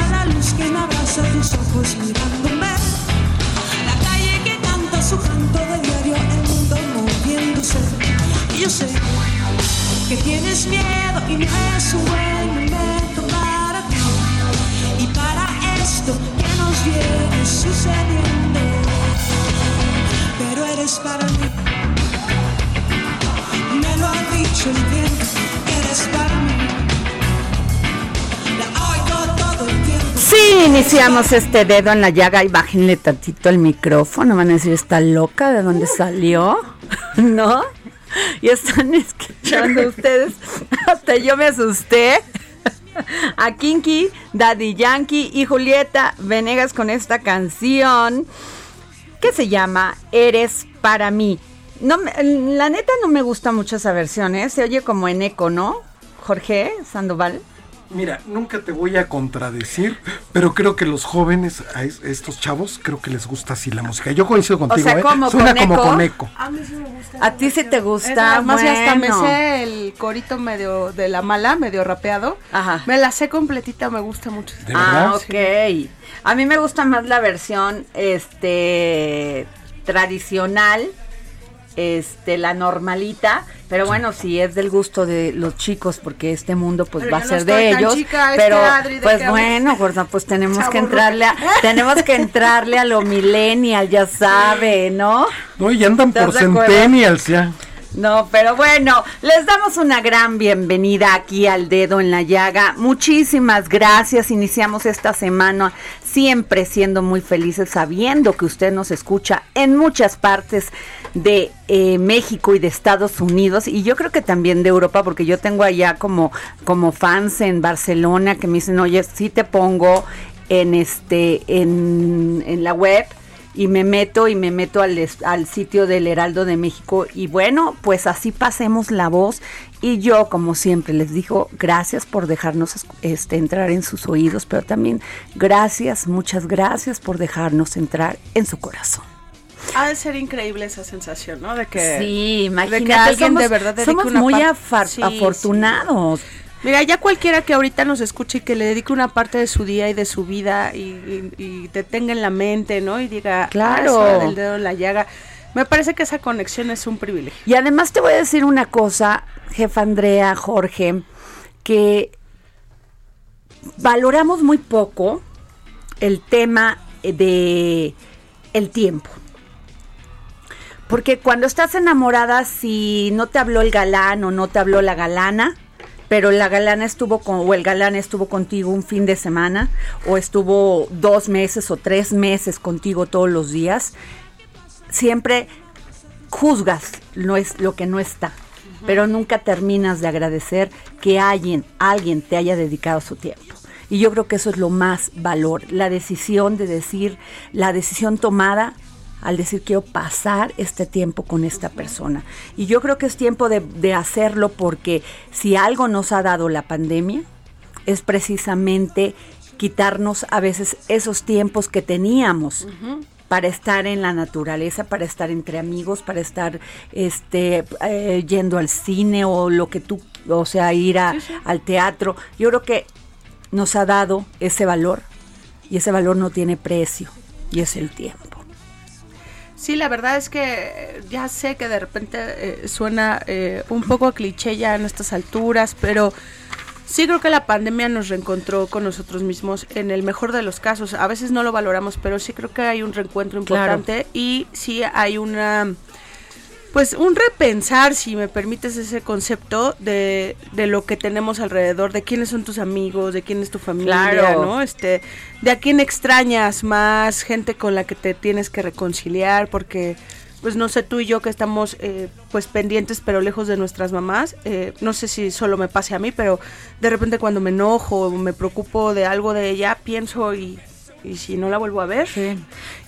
La luz que me abraza, tus ojos mirándome. La calle que canta su canto de diario, el mundo moviéndose. Y yo sé que tienes miedo y no es un buen momento para ti. Y para esto que nos viene sucediendo. Pero eres para mí. Me lo ha dicho el viento, eres para mí. Sí, iniciamos este dedo en la llaga y bájenle tantito el micrófono. Van a decir, ¿está loca? ¿De dónde salió? ¿No? Y están escuchando ustedes. Hasta yo me asusté. A Kinky, Daddy Yankee y Julieta Venegas con esta canción que se llama Eres para mí. No, la neta no me gusta mucho esa versión, ¿eh? Se oye como en eco, ¿no? Jorge Sandoval. Mira, nunca te voy a contradecir, pero creo que los jóvenes, a es- estos chavos, creo que les gusta así la música. Yo coincido contigo, sea, ¿eh? ¿como Suena con como eco? con eco. A mí sí me gusta. ¿A ti sí te gusta? Además, ya hasta me Bueno. sé el corito medio de la mala, medio rapeado. Ajá. Me la sé completita, me gusta mucho. ¿De Ah, verdad? ok. A mí me gusta más la versión este tradicional, este la normalita, pero bueno, si es del gusto de los chicos porque este mundo pues Pero va a no ser de ellos, chica, este pero Adri, ¿de pues bueno, gorda, pues tenemos que entrarle a tenemos que entrarle a lo millennial, ya sabe, ¿no? No, y andan ¿Estás por centennials ya. No, pero bueno, les damos una gran bienvenida aquí al dedo en la llaga. Muchísimas gracias. Iniciamos esta semana siempre siendo muy felices, sabiendo que usted nos escucha en muchas partes de eh, México y de Estados Unidos y yo creo que también de Europa, porque yo tengo allá como, como fans en Barcelona que me dicen, oye, sí te pongo en este, en, en la web y me meto y me meto al, al sitio del Heraldo de México y bueno, pues así pasemos la voz y yo como siempre les digo gracias por dejarnos este, entrar en sus oídos, pero también gracias, muchas gracias por dejarnos entrar en su corazón. Ha de ser increíble esa sensación, ¿no? De que, Sí, imagínate, de que alguien somos, de verdad somos muy par- afar- Sí, afortunados. sí. Mira, ya cualquiera que ahorita nos escuche y que le dedique una parte de su día y de su vida y, y- y te tenga en la mente, ¿no? Y diga, Claro. "Ah, del dedo en la llaga. Me parece que esa conexión es un privilegio. Y además te voy a decir una cosa, jefa Andrea, Jorge, que valoramos muy poco el tema de el tiempo. Porque cuando estás enamorada, si no te habló el galán o no te habló la galana, pero la galana estuvo con, o el galán estuvo contigo un fin de semana, o estuvo dos meses o tres meses contigo todos los días, siempre juzgas no es lo que no está, pero nunca terminas de agradecer que alguien, alguien te haya dedicado su tiempo. Y yo creo que eso es lo más valor, la decisión de decir, la decisión tomada al decir quiero pasar este tiempo con esta persona. Y yo creo que es tiempo de, de hacerlo porque si algo nos ha dado la pandemia, es precisamente quitarnos a veces esos tiempos que teníamos para estar en la naturaleza, para estar entre amigos, para estar este eh, yendo al cine o lo que tú, o sea, ir a- al teatro. Yo creo que nos ha dado ese valor y ese valor no tiene precio y es el tiempo. Sí, la verdad es que eh, ya sé que de repente eh, suena eh, un poco a cliché ya en estas alturas, pero sí creo que la pandemia nos reencontró con nosotros mismos en el mejor de los casos. A veces no lo valoramos, pero sí creo que hay un reencuentro Claro. importante y sí hay una pues un repensar, si me permites ese concepto de, de lo que tenemos alrededor, de quiénes son tus amigos, de quién es tu familia, Claro. ¿no? Este, de a quién extrañas más, gente con la que te tienes que reconciliar, porque pues no sé tú y yo que estamos eh, pues pendientes pero lejos de nuestras mamás, eh, no sé si solo me pase a mí, pero de repente cuando me enojo o me preocupo de algo de ella, pienso y, y si no la vuelvo a ver.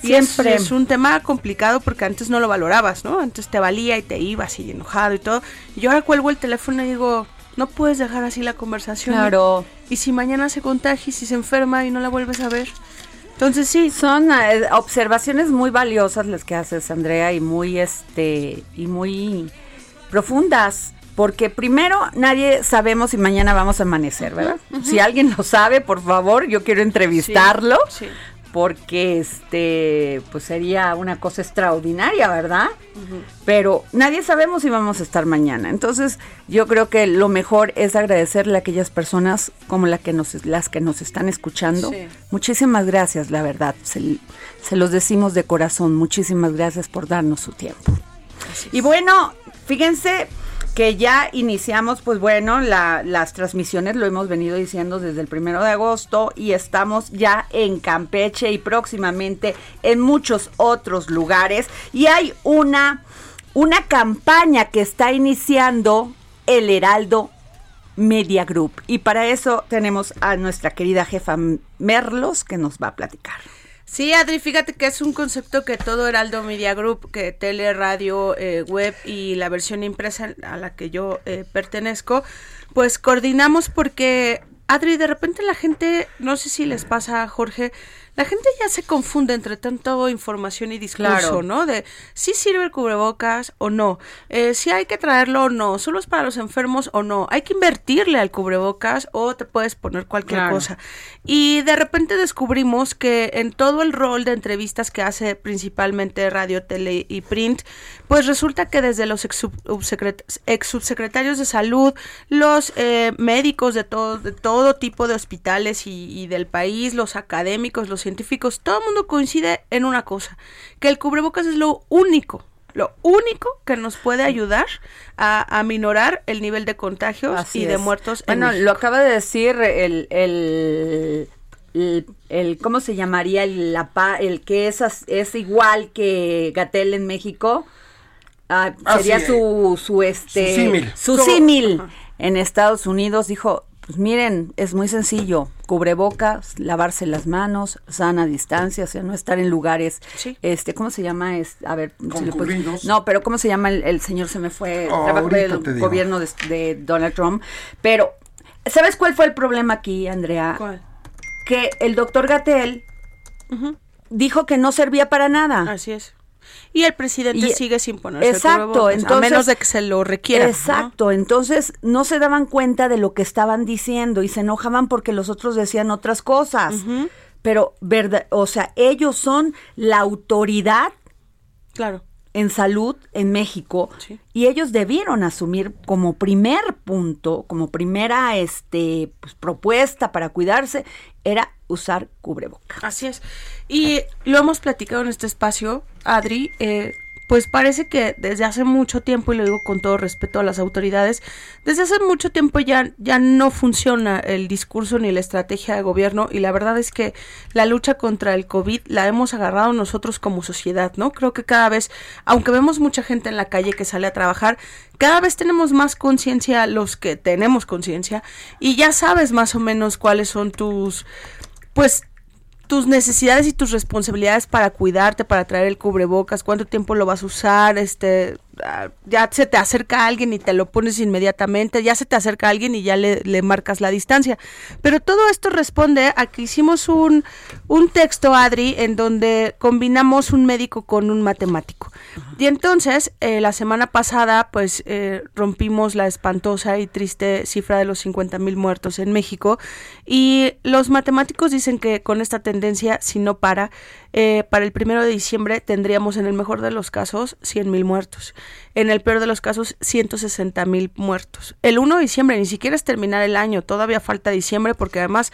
Y Siempre. es, es un tema complicado porque antes no lo valorabas, ¿no? Antes te valía y te ibas y enojado y todo. Y yo ahora cuelgo el teléfono y digo, no puedes dejar así la conversación. Claro. Y si mañana se contagia y si se enferma y no la vuelves a ver. Entonces sí, Son eh, observaciones muy valiosas las que haces, Andrea, y muy este y muy profundas, porque primero nadie sabemos si mañana vamos a amanecer, ¿verdad? Si alguien lo sabe, por favor, yo quiero entrevistarlo, Sí, sí. porque este pues sería una cosa extraordinaria, ¿verdad? Pero nadie sabemos si vamos a estar mañana. Entonces, yo creo que lo mejor es agradecerle a aquellas personas como la que nos, las que nos están escuchando. Sí. Muchísimas gracias, la verdad. Se, se los decimos de corazón. Muchísimas gracias por darnos su tiempo. Y bueno, fíjense que ya iniciamos, pues bueno, la- las transmisiones, lo hemos venido diciendo desde el primero de agosto y estamos ya en Campeche y próximamente en muchos otros lugares. Y hay una, una campaña que está iniciando el Heraldo Media Group. Y para eso tenemos a nuestra querida jefa Merlos que nos va a platicar. Sí, Adri, fíjate que es un concepto que todo Heraldo Media Group, que tele, radio, eh, web y la versión impresa a la que yo eh, pertenezco, pues coordinamos porque, Adri, de repente la gente, no sé si les pasa, Jorge, la gente ya se confunde entre tanto información y discurso, Claro. ¿no? De si sirve el cubrebocas o no, eh, si hay que traerlo o no, solo es para los enfermos o no, hay que invertirle al cubrebocas o te puedes poner cualquier Claro. cosa. Y de repente descubrimos que en todo el rol de entrevistas que hace principalmente radio, tele y print, pues resulta que desde los ex, subsecret- ex subsecretarios de salud, los eh, médicos de todo, de todo tipo de hospitales y, y del país, los académicos, los científicos, todo el mundo coincide en una cosa, que el cubrebocas es lo único. Lo único que nos puede ayudar a, a minorar el nivel de contagios Así y de es. muertos. en Bueno, lo acaba de decir el, el, el, el- ¿cómo se llamaría? El, la pa- el que es, es igual que Gatel en México. Ah, sería su, su, este, Su símil. su símil en Estados Unidos. Dijo, pues miren, es muy sencillo. Cubrebocas, lavarse las manos, sana distancia, o sea, no estar en lugares, Sí. este, ¿cómo se llama? Es, a ver, si le puedes- Concurridos. no, pero ¿cómo se llama el, el señor? Se me fue, Oh, trabajo del gobierno de, de Donald Trump. Pero, ¿sabes cuál fue el problema aquí, Andrea? ¿Cuál? Que el doctor Gatel dijo que no servía para nada. Así es. Y el presidente Y- sigue sin ponerse el Exacto, cubrebocas, a entonces- menos de que se lo requiera. ¿no? Exacto, entonces no se daban cuenta de lo que estaban diciendo y se enojaban porque los otros decían otras cosas. Pero, verdad, o sea, ellos son la autoridad Claro. en salud en México Sí. y ellos debieron asumir como primer punto, como primera este pues, propuesta para cuidarse era usar cubreboca. Así es. Y lo hemos platicado en este espacio, Adri. eh, pues parece que desde hace mucho tiempo, y lo digo con todo respeto a las autoridades, desde hace mucho tiempo ya, ya no funciona el discurso ni la estrategia de gobierno y la verdad es que la lucha contra el COVID la hemos agarrado nosotros como sociedad, ¿no? Creo que cada vez, aunque vemos mucha gente en la calle que sale a trabajar, cada vez tenemos más conciencia los que tenemos conciencia y ya sabes más o menos cuáles son tus, pues, tus necesidades y tus responsabilidades para cuidarte, para traer el cubrebocas, cuánto tiempo lo vas a usar, este, ya se te acerca alguien y te lo pones inmediatamente, ya se te acerca alguien y ya le, le marcas la distancia. Pero todo esto responde a que hicimos un, un texto, Adri, en donde combinamos un médico con un matemático. Y entonces, eh, la semana pasada, pues eh, rompimos la espantosa y triste cifra de los 50 mil muertos en México. Y los matemáticos dicen que con esta tendencia, si no para, eh, para el primero de diciembre tendríamos en el mejor de los casos 100 mil muertos. En el peor de los casos, 160 mil muertos. El 1 de diciembre ni siquiera es terminar el año, todavía falta diciembre porque además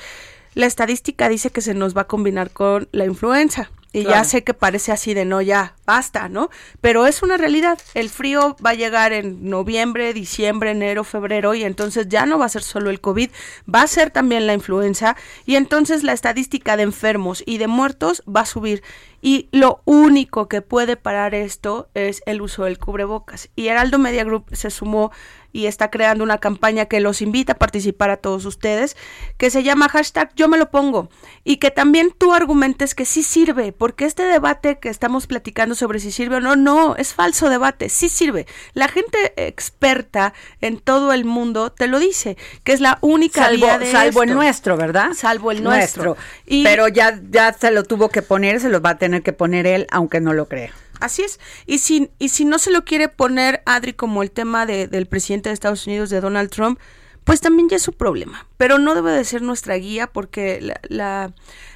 la estadística dice que se nos va a combinar con la influenza. Y ya sé que parece así de no, ya, basta, ¿no? Pero es una realidad. El frío va a llegar en noviembre, diciembre, enero, febrero y entonces ya no va a ser solo el COVID, va a ser también la influenza y entonces la estadística de enfermos y de muertos va a subir. Y lo único que puede parar esto es el uso del cubrebocas. Y Heraldo Media Group se sumó y está creando una campaña que los invita a participar a todos ustedes, que se llama hashtag yo me lo pongo, y que también tú argumentes que sí sirve, porque este debate que estamos platicando sobre si sirve o no, no, es falso debate, sí sirve. La gente experta en todo el mundo te lo dice, que es la única Salvo, vía de salvo el nuestro, ¿verdad? Salvo el nuestro. Y- Pero ya, ya se lo tuvo que poner, se lo va a tener que poner él, aunque no lo crea. Así es. Y si, y si no se lo quiere poner Adri como el tema de- del presidente de Estados Unidos, de Donald Trump, pues también ya es su problema. Pero no debe de ser nuestra guía porque la, la-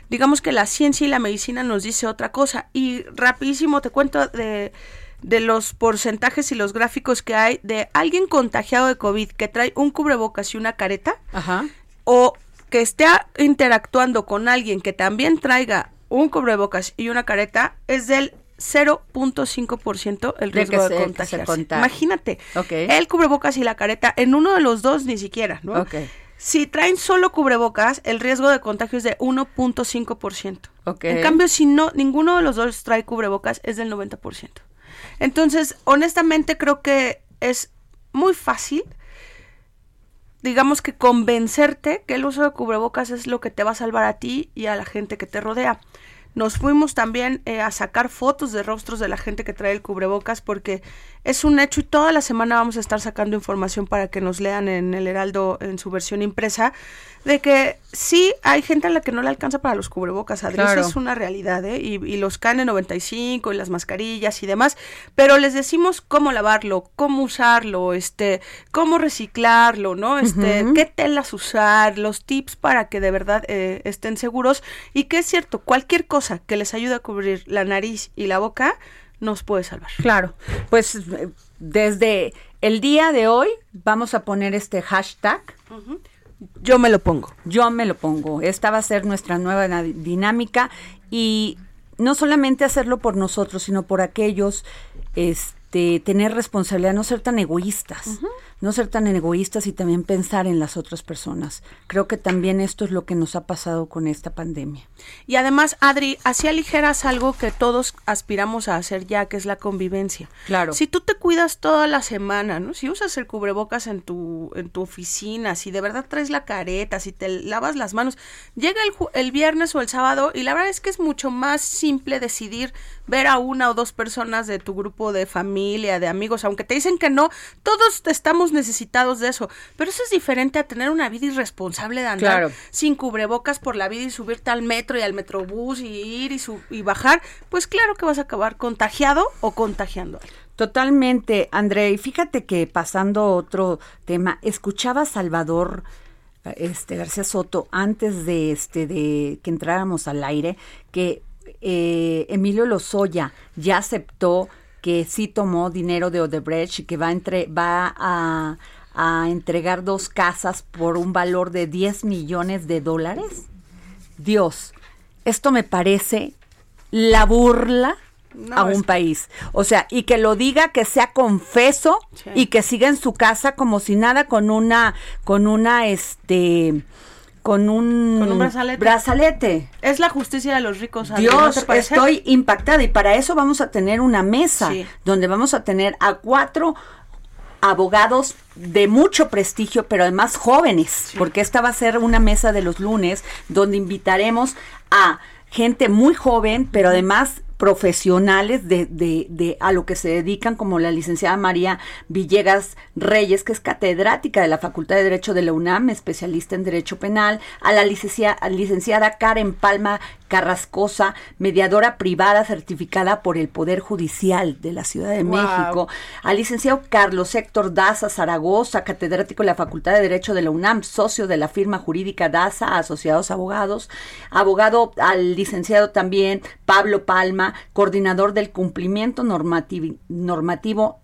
digamos que la ciencia y la medicina nos dice otra cosa. Y rapidísimo te cuento de, de los porcentajes y los gráficos que hay de alguien contagiado de COVID que trae un cubrebocas y una careta Ajá. o que esté interactuando con alguien que también traiga un cubrebocas y una careta es del 0.5% el De riesgo de, se contagiarse. Imagínate, el cubrebocas y la careta, en uno de los dos ni siquiera, ¿no? Si traen solo cubrebocas, el riesgo de contagio es de 1.5%. Ok. En cambio, si no ninguno de los dos trae cubrebocas, es del 90%. Entonces, honestamente creo que es muy fácil digamos que convencerte que el uso de cubrebocas es lo que te va a salvar a ti y a la gente que te rodea. Nos fuimos también eh, a sacar fotos de rostros de la gente que trae el cubrebocas porque es un hecho y toda la semana vamos a estar sacando información para que nos lean en el Heraldo en su versión impresa de que sí hay gente a la que no le alcanza para los cubrebocas, Adri, Claro. eso es una realidad, ¿eh? Y, y los KN95 y las mascarillas y demás, pero les decimos cómo lavarlo, cómo usarlo, este, cómo reciclarlo, ¿no? Este, qué telas usar, los tips para que de verdad eh, estén seguros y que es cierto, cualquier cosa que les ayude a cubrir la nariz y la boca nos puede salvar. Claro, pues eh, desde el día de hoy vamos a poner este hashtag. Yo me lo pongo. Yo me lo pongo. Esta va a ser nuestra nueva dinámica y no solamente hacerlo por nosotros, sino por aquellos, este, tener responsabilidad, no ser tan egoístas, no ser tan egoístas y también pensar en las otras personas. Creo que también esto es lo que nos ha pasado con esta pandemia. Y además, Adri, así aligeras algo que todos aspiramos a hacer ya, que es la convivencia. Claro. Si tú te cuidas toda la semana, ¿no? Si usas el cubrebocas en tu, en tu oficina, si de verdad traes la careta, si te lavas las manos, llega el, el viernes o el sábado y la verdad es que es mucho más simple decidir ver a una o dos personas de tu grupo de familia, de amigos, aunque te dicen que no, todos estamos necesitados de eso, pero eso es diferente a tener una vida irresponsable de andar Claro. sin cubrebocas por la vida y subirte al metro y al metrobús y ir y, bajar, pues claro que vas a acabar contagiado o contagiando. Totalmente, André. Y fíjate que pasando a otro tema, escuchaba a Salvador este García Soto antes de este de que entráramos al aire que eh, Emilio Lozoya ya aceptó que sí tomó dinero de Odebrecht y que va a entre va a, a entregar dos casas por un valor de 10 millones de dólares. Dios, esto me parece la burla No, a un es- país. O sea, y que lo diga, que sea confeso Sí. y que siga en su casa como si nada con una, con una, este, con un, Con un brazalete. brazalete. Es la justicia de los ricos. Adri, ¿no Dios, estoy impactada y para eso vamos a tener una mesa Sí. donde vamos a tener a cuatro abogados de mucho prestigio, pero además jóvenes, porque esta va a ser una mesa de los lunes donde invitaremos a gente muy joven, pero además profesionales de, de, de a lo que se dedican, como la licenciada María Villegas Reyes, que es catedrática de la Facultad de Derecho de la UNAM, especialista en Derecho Penal, a la licencia- licenciada Karen Palma Carrascosa, mediadora privada certificada por el Poder Judicial de la Ciudad de Wow. México, al licenciado Carlos Héctor Daza Zaragoza, catedrático de la Facultad de Derecho de la UNAM, socio de la firma jurídica Daza, Asociados Abogados, abogado al licenciado también Pablo Palma, coordinador del cumplimiento normativi- normativo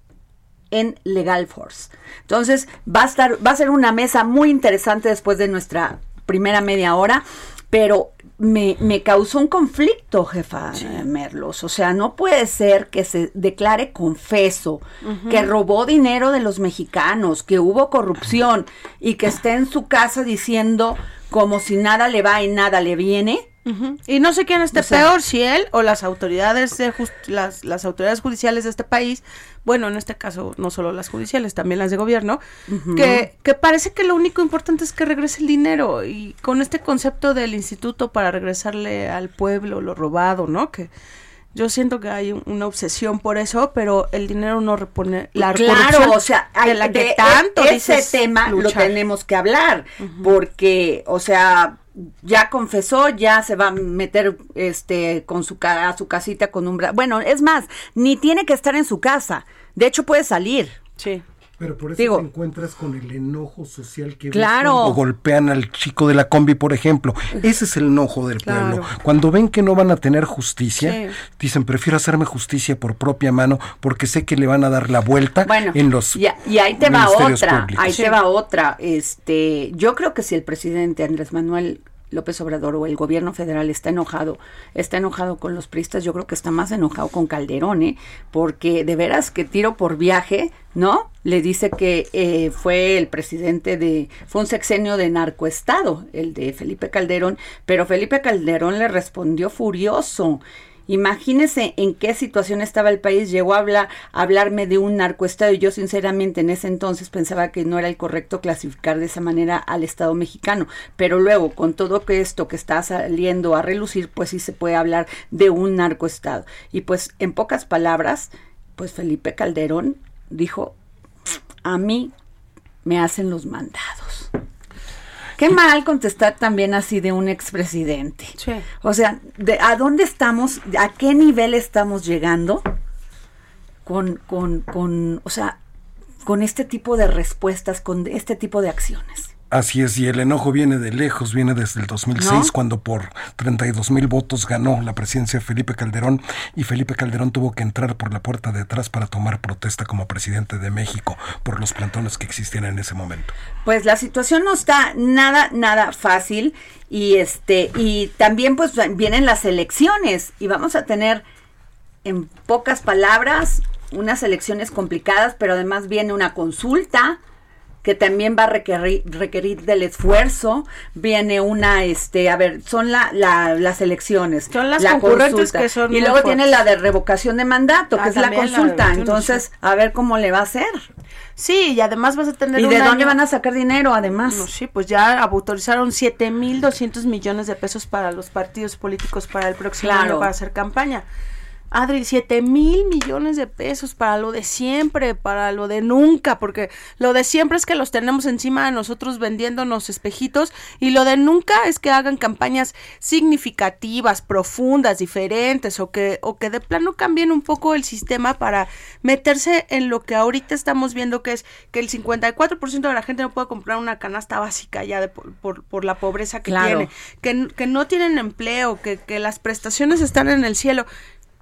en Legal Force. Entonces, va a estar, va a ser una mesa muy interesante después de nuestra primera media hora, pero me, me causó un conflicto, jefa eh, Merlos. O sea, no puede ser que se declare confeso, que robó dinero de los mexicanos, que hubo corrupción y que esté en su casa diciendo como si nada le va y nada le viene. Y no sé quién esté O sea- peor, si él o las autoridades de las, las autoridades judiciales de este país, bueno, en este caso no solo las judiciales, también las de gobierno, que, que parece que lo único importante es que regrese el dinero. Y con este concepto del instituto para regresarle al pueblo lo robado, ¿no? Que yo siento que hay un- una obsesión por eso, pero el dinero no repone la claro, o sea, hay, de la que de- tanto ese dices tema lo tenemos que hablar, porque, o sea, ya confesó, ya se va a meter este con su a su casita con un bra- bueno, es más, ni tiene que estar en su casa. De hecho puede salir. Sí. Pero por eso Digo- te encuentras con el enojo social que ves Claro. cuando golpean al chico de la combi, por ejemplo. Ese es el enojo del Claro. pueblo. Cuando ven que no van a tener justicia, Sí. dicen, prefiero hacerme justicia por propia mano porque sé que le van a dar la vuelta Bueno, en los y, y ahí te va otra, públicos. ahí Sí. te va otra. Este, yo creo que si el presidente Andrés Manuel López Obrador o el gobierno federal está enojado, está enojado con los priistas, yo creo que está más enojado con Calderón, ¿eh? porque de veras que tiro por viaje, ¿no? Le dice que eh, fue el presidente de, fue un sexenio de narcoestado, el de Felipe Calderón, pero Felipe Calderón le respondió furioso. Imagínese en qué situación estaba el país. Llegó a, hablar, a hablarme de un narcoestado y yo sinceramente en ese entonces pensaba que no era el correcto clasificar de esa manera al Estado mexicano. Pero luego, con todo que esto que está saliendo a relucir, pues sí se puede hablar de un narcoestado. Y pues en pocas palabras, pues Felipe Calderón dijo, a mí me hacen los mandados. Qué mal contestar también así de un expresidente. Sí. O sea, de, ¿a dónde estamos? ¿A qué nivel estamos llegando con, con, con, o sea, con este tipo de respuestas, con este tipo de acciones? Así es, y el enojo viene de lejos, viene desde el 2006, ¿No? cuando por 32 mil votos ganó la presidencia de Felipe Calderón, y Felipe Calderón tuvo que entrar por la puerta de atrás para tomar protesta como presidente de México por los plantones que existían en ese momento. Pues la situación no está nada, nada fácil y este, y también pues vienen las elecciones y vamos a tener en pocas palabras unas elecciones complicadas, pero además viene una consulta que también va a requerir, requerir del esfuerzo, viene una, este, a ver, son la, la- las elecciones. Son las la concurrentes consulta, que son Y luego tiene la de revocación de mandato, Ah, que es la consulta. Entonces, a ver cómo le va a hacer. Sí, y además vas a tener ¿Y un de dónde van a sacar dinero, además? No, sí, pues ya autorizaron 7.200 millones de pesos para los partidos políticos para el próximo Claro. año para hacer campaña. Adri, 7 mil millones de pesos para lo de siempre, para lo de nunca, porque lo de siempre es que los tenemos encima de nosotros vendiéndonos espejitos y lo de nunca es que hagan campañas significativas, profundas, diferentes o que, o que de plano cambien un poco el sistema para meterse en lo que ahorita estamos viendo que es que el 54% de la gente no puede comprar una canasta básica ya de por, por, por la pobreza que Claro. tiene, que, que no tienen empleo, que, que las prestaciones están en el cielo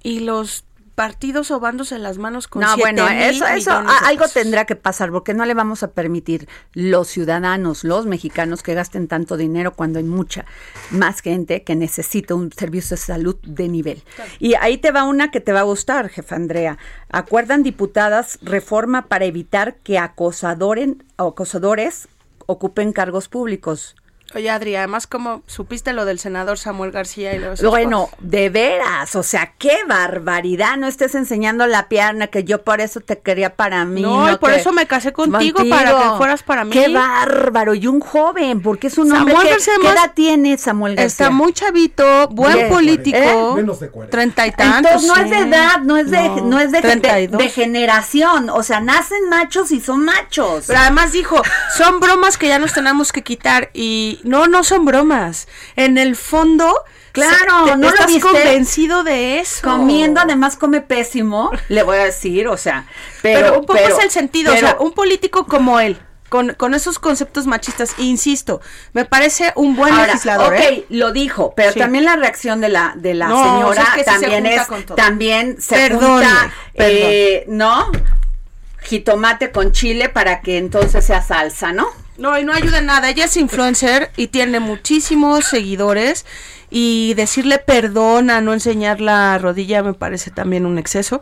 y los partidos sobándose las manos con No, siete bueno, mil eso, eso algo tendrá que pasar, porque no le vamos a permitir los ciudadanos, los mexicanos que gasten tanto dinero cuando hay mucha más gente que necesita un servicio de salud de nivel. Y ahí te va una que te va a gustar, jefa Andrea. Acuerdan diputadas reforma para evitar que acosadoren, acosadores ocupen cargos públicos. Oye, Adri, además, como supiste lo del senador Samuel García y los... Bueno, de veras, o sea, qué barbaridad, no estés enseñando la pierna que yo por eso te quería para mí. No, y por que- eso me casé contigo, para que fueras para mí. Qué bárbaro, y un joven, porque es un hombre que, García, ¿qué edad tiene Samuel García? Está muy chavito, buen Bien. político. ¿Eh? Menos de 40. Treinta y tantos. Entonces no es de edad, no es de, no, es de, de, 32. de generación, o sea, nacen machos y son machos. Pero además dijo, son bromas que ya nos tenemos que quitar y no, no son bromas. En el fondo, Claro, te- ¿no lo estás viste? convencido de eso. Comiendo, además come pésimo, le voy a decir, o sea, pero, Pero, un poco pero- es el sentido, pero- o sea, un político como él. Con, con esos conceptos machistas, insisto, me parece un buen Ahora, legislador. ok, ¿eh? lo dijo, pero Sí. también la reacción de la de la No, señora o sea, es que sí se también es también se Perdone, junta, eh, ¿no? Jitomate con chile para que entonces sea salsa, ¿no? No, y no ayuda en nada. Ella es influencer y tiene muchísimos seguidores. Y decirle perdón a no enseñar la rodilla me parece también un exceso.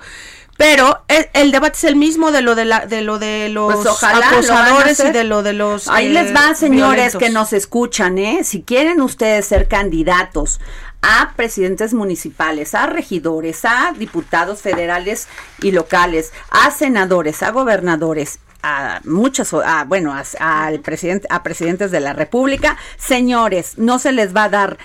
Pero el, el debate es el mismo de lo de la, de lo de los Pues ojalá lo acosadores y de lo de los Ahí eh, les va, señores violentos. que nos escuchan, ¿eh? Si quieren ustedes ser candidatos a presidentes municipales, a regidores, a diputados federales y locales, a senadores, a gobernadores, a muchas, a, bueno, a- al presidente, a presidentes de la República, señores, no se les va a dar,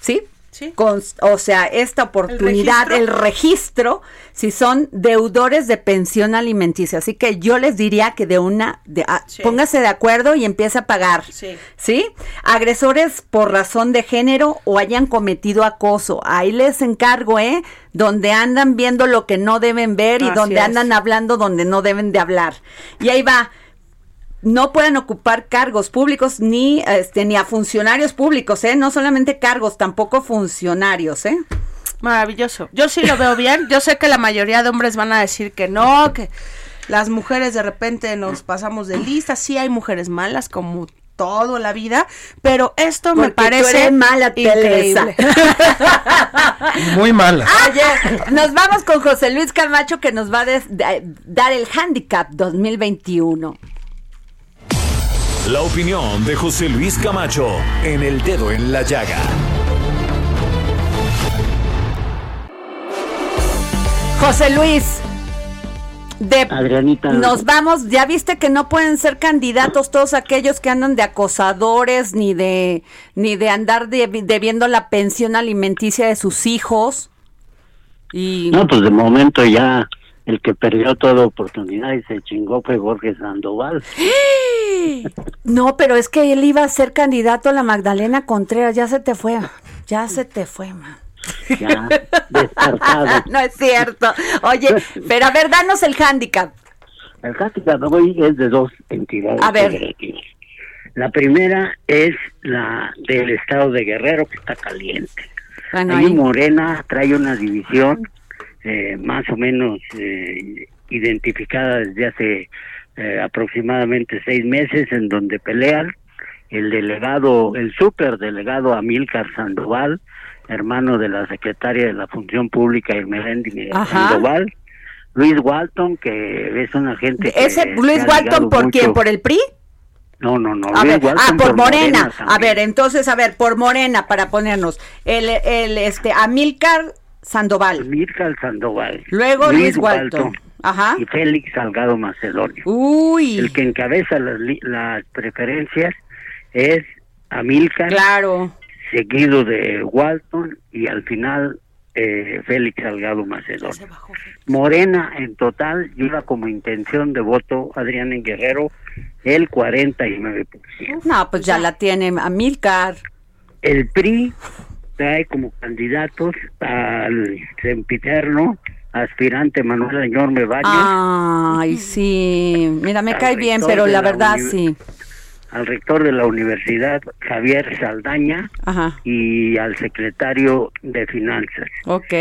¿sí? Sí. Con- o sea, esta oportunidad, registro? el registro, si son deudores de pensión alimenticia. Así que yo les diría que de una, de, ah, Sí. póngase de acuerdo y empiece a pagar. Sí. ¿Sí? Agresores por razón de género o hayan cometido acoso. Ahí les encargo, ¿eh? Donde andan viendo lo que no deben ver y Así donde es. andan hablando donde no deben de hablar. Y ahí va no pueden ocupar cargos públicos ni este ni a funcionarios públicos, ¿eh? No solamente cargos, tampoco funcionarios, ¿eh? Maravilloso. Yo sí lo veo bien. Yo sé que la mayoría de hombres van a decir que no, que las mujeres de repente nos pasamos de lista. Sí hay mujeres malas como todo la vida, pero esto me Porque tú parece eres mala, increíble. Muy mala. Oye, nos vamos con José Luis Camacho que nos va a dar el handicap 2021. La opinión de José Luis Camacho en el dedo en la llaga. José Luis, de Adrianita. nos vamos, ya viste que no pueden ser candidatos todos aquellos que andan de acosadores ni de ni de andar de- debiendo la pensión alimenticia de sus hijos. Y No, pues de momento ya el que perdió toda oportunidad y se chingó fue Jorge Sandoval. no, pero es que él iba a ser candidato a la Magdalena Contreras, ya se te fue. Ya se te fue, man. Ya descartado. no es cierto. Oye, pero a ver, danos el handicap. El handicap de hoy es de dos entidades A ver. La primera es la del estado de Guerrero, que está caliente. Bueno, Ahí ahí. Morena trae una división eh, más o menos eh, identificada desde hace eh, aproximadamente seis meses, en donde pelean el delegado, el superdelegado Amílcar Sandoval, hermano de la secretaria de la Función Pública Ajá. Sandoval, Luis Walton, que es un agente Ese se Luis Walton, ¿por quién? ¿Por el PRI? No, no, no. A ver, ah, por, Morena. a ver, entonces, a ver, por Morena, para ponernos. El, el, este, Amílcar Sandoval. Sandoval. Luego Luis Walton. Ajá. Y Félix Salgado Macedonio. Uy. El que encabeza las, las preferencias es Amílcar, Claro. seguido de Walton y al final eh, Félix Salgado Macedonio. Morena en total lleva como intención de voto Adrián en Guerrero el 49%. No, pues ya la tiene Amílcar. El PRI trae como candidatos al sempiterno aspirante Manuel Añorme Baños, Ay, sí. Mira, me cae bien, pero la la verdad sí. al rector de la universidad Javier Saldaña Ajá. y al secretario de Finanzas. Ok.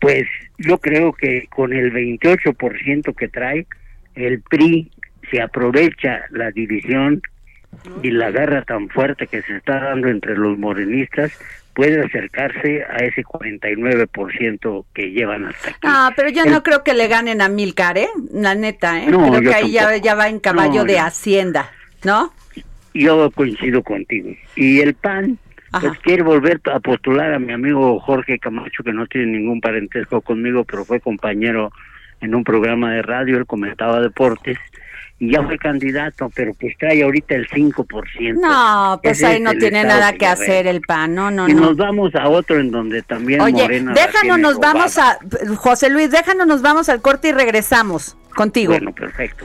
pues yo creo que con el 28% que trae, el PRI se aprovecha la división y la guerra tan fuerte que se está dando entre los morenistas puede acercarse a ese 49% que llevan hasta aquí. Ah, pero yo no creo que le ganen a Milcar, ¿eh? La neta, ¿eh? No, creo que ahí ya, ya va en caballo No, de yo- Hacienda, ¿no? Yo coincido contigo. Y el PAN, Ajá. pues quiere volver a postular a mi amigo Jorge Camacho, que no tiene ningún parentesco conmigo, pero fue compañero en un programa de radio, él comentaba deportes, y ya fue candidato, pero pues trae ahorita el 5%. No, pues Ese ahí es no tiene nada que hacer el PAN, no, no, y no. nos vamos a otro en donde también Oye, Morena déjanos, nos vamos a, José Luis, déjanos, nos vamos al corte y regresamos contigo. Bueno, perfecto.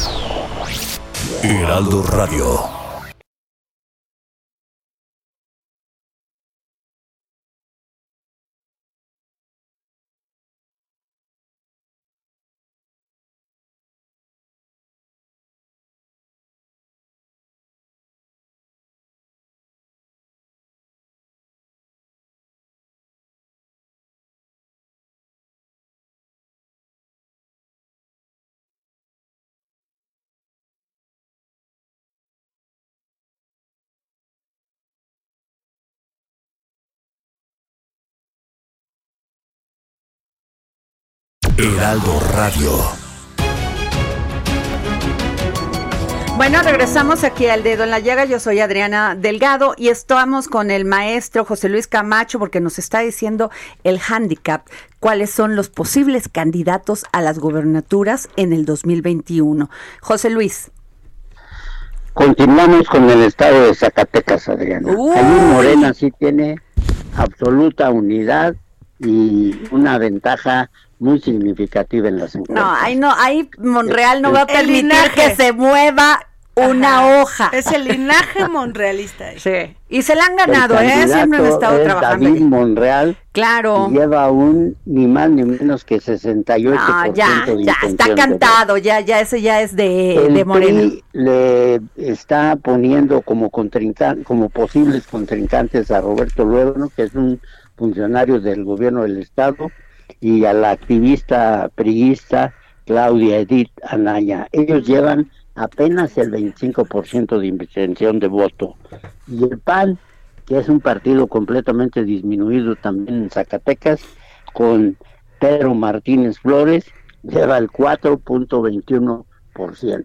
Heraldo Radio. Heraldo Radio. Bueno, regresamos aquí al dedo en la llaga. Yo soy Adriana Delgado y estamos con el maestro José Luis Camacho porque nos está diciendo el handicap, cuáles son los posibles candidatos a las gobernaturas en el 2021. José Luis. Continuamos con el estado de Zacatecas, Adriana. Allí Morena sí tiene absoluta unidad y una ventaja muy significativa en las encuestas. No, ahí no, ahí Monreal no va a El permitir linaje. que se mueva una Ajá. hoja. Es el linaje monrealista. ahí. Sí. Y se la han El ganado, ¿eh? Siempre han candidato estado es trabajando. David ahí. Monreal Claro. lleva un ni más ni menos que 68% No, ya, de ya está cantado, ya, ya, ese ya es de, El de Morena. PRI le está poniendo como contrincan- como posibles contrincantes a Roberto Luerno, que es un funcionario del gobierno del estado, y a la activista priista Claudia Edith Anaya. Ellos llevan apenas el 25% de intención de voto. Y el PAN, que es un partido completamente disminuido también en Zacatecas, con Pedro Martínez Flores, lleva el 4.21%,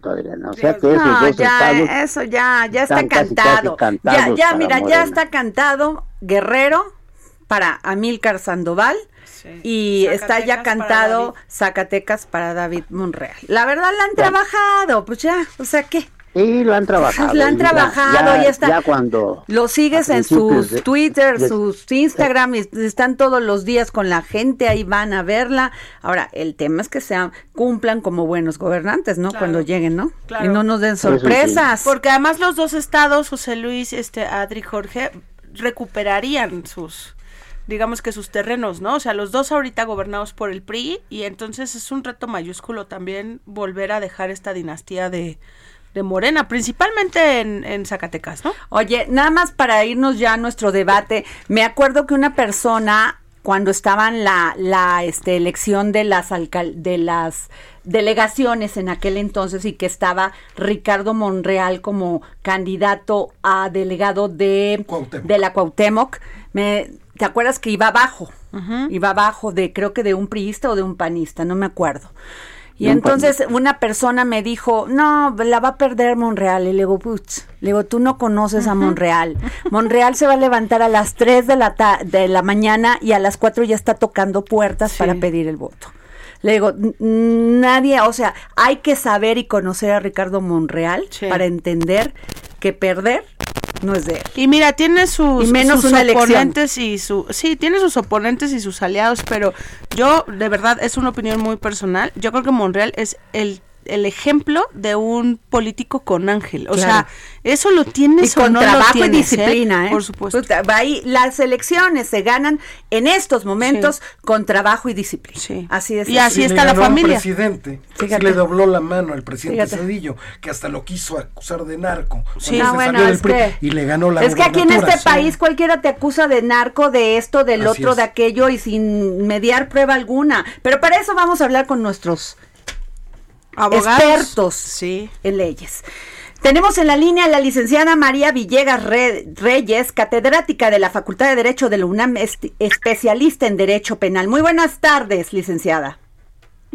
Adriana. O sea que esos No, dos ya, eso ya, ya está casi, cantado. casi ya, ya, mira, ya está cantado Guerrero para Amílcar Sandoval y está ya cantado. Zacatecas para David Monreal. La verdad la han trabajado, pues ya, o sea que Sí, lo han trabajado. Lo han trabajado, ya, ya está. Ya cuando... lo sigues en sus de- Twitter, de- sus Instagram, y están todos los días con la gente, ahí van a verla. Ahora, el tema es que sean, cumplan como buenos gobernantes, ¿no? Claro. Cuando lleguen, ¿no? Claro. Y no nos den sí. sorpresas. Porque además los dos estados, José Luis, este, Adri, Jorge, recuperarían sus, digamos que sus terrenos, ¿no? O sea, los dos ahorita gobernados por el PRI y entonces es un reto mayúsculo también volver a dejar esta dinastía de, de Morena, principalmente en, en Zacatecas, ¿no? Oye, nada más para irnos ya a nuestro debate, me acuerdo que una persona cuando estaban la, la este, elección de las alcal- de las delegaciones en aquel entonces y que estaba Ricardo Monreal como candidato a delegado de, Cuauhtémoc. de la Cuauhtémoc, me, ¿te acuerdas que iba abajo? Iba abajo de, creo que de un priista o de un panista, no me acuerdo. Y entonces una persona me dijo, no, la va a perder Monreal. Y le digo, putz, le digo, tú no conoces a Monreal. Monreal se va a levantar a las 3 de la, de la mañana y a las 4 ya está tocando puertas para pedir el voto. Le digo, nadie, o sea, hay que saber y conocer a Ricardo Monreal para entender que perder no es de él. Y mira, tiene sus, menos sus oponentes y su sí, tiene sus oponentes y sus aliados, pero yo de verdad es una opinión muy personal. Yo creo que Monreal es el el ejemplo de un político con ángel. O sea, eso lo tienes con trabajo y disciplina, ¿eh? Por supuesto. ahí, las elecciones se ganan en estos momentos con trabajo y disciplina. Sí. Así es. Y así está la familia. El presidente le dobló la mano al presidente Cedillo, que hasta lo quiso acusar de narco. Sí. No, bueno, es que, y le ganó la Es que aquí en este país cualquiera te acusa de narco, de esto, del otro, de aquello y sin mediar prueba alguna. Pero para eso vamos a hablar con nuestros expertos sí. en leyes. Tenemos en la línea a la licenciada María Villegas Reyes, catedrática de la Facultad de Derecho de la UNAM, especialista en Derecho Penal. Muy buenas tardes, licenciada.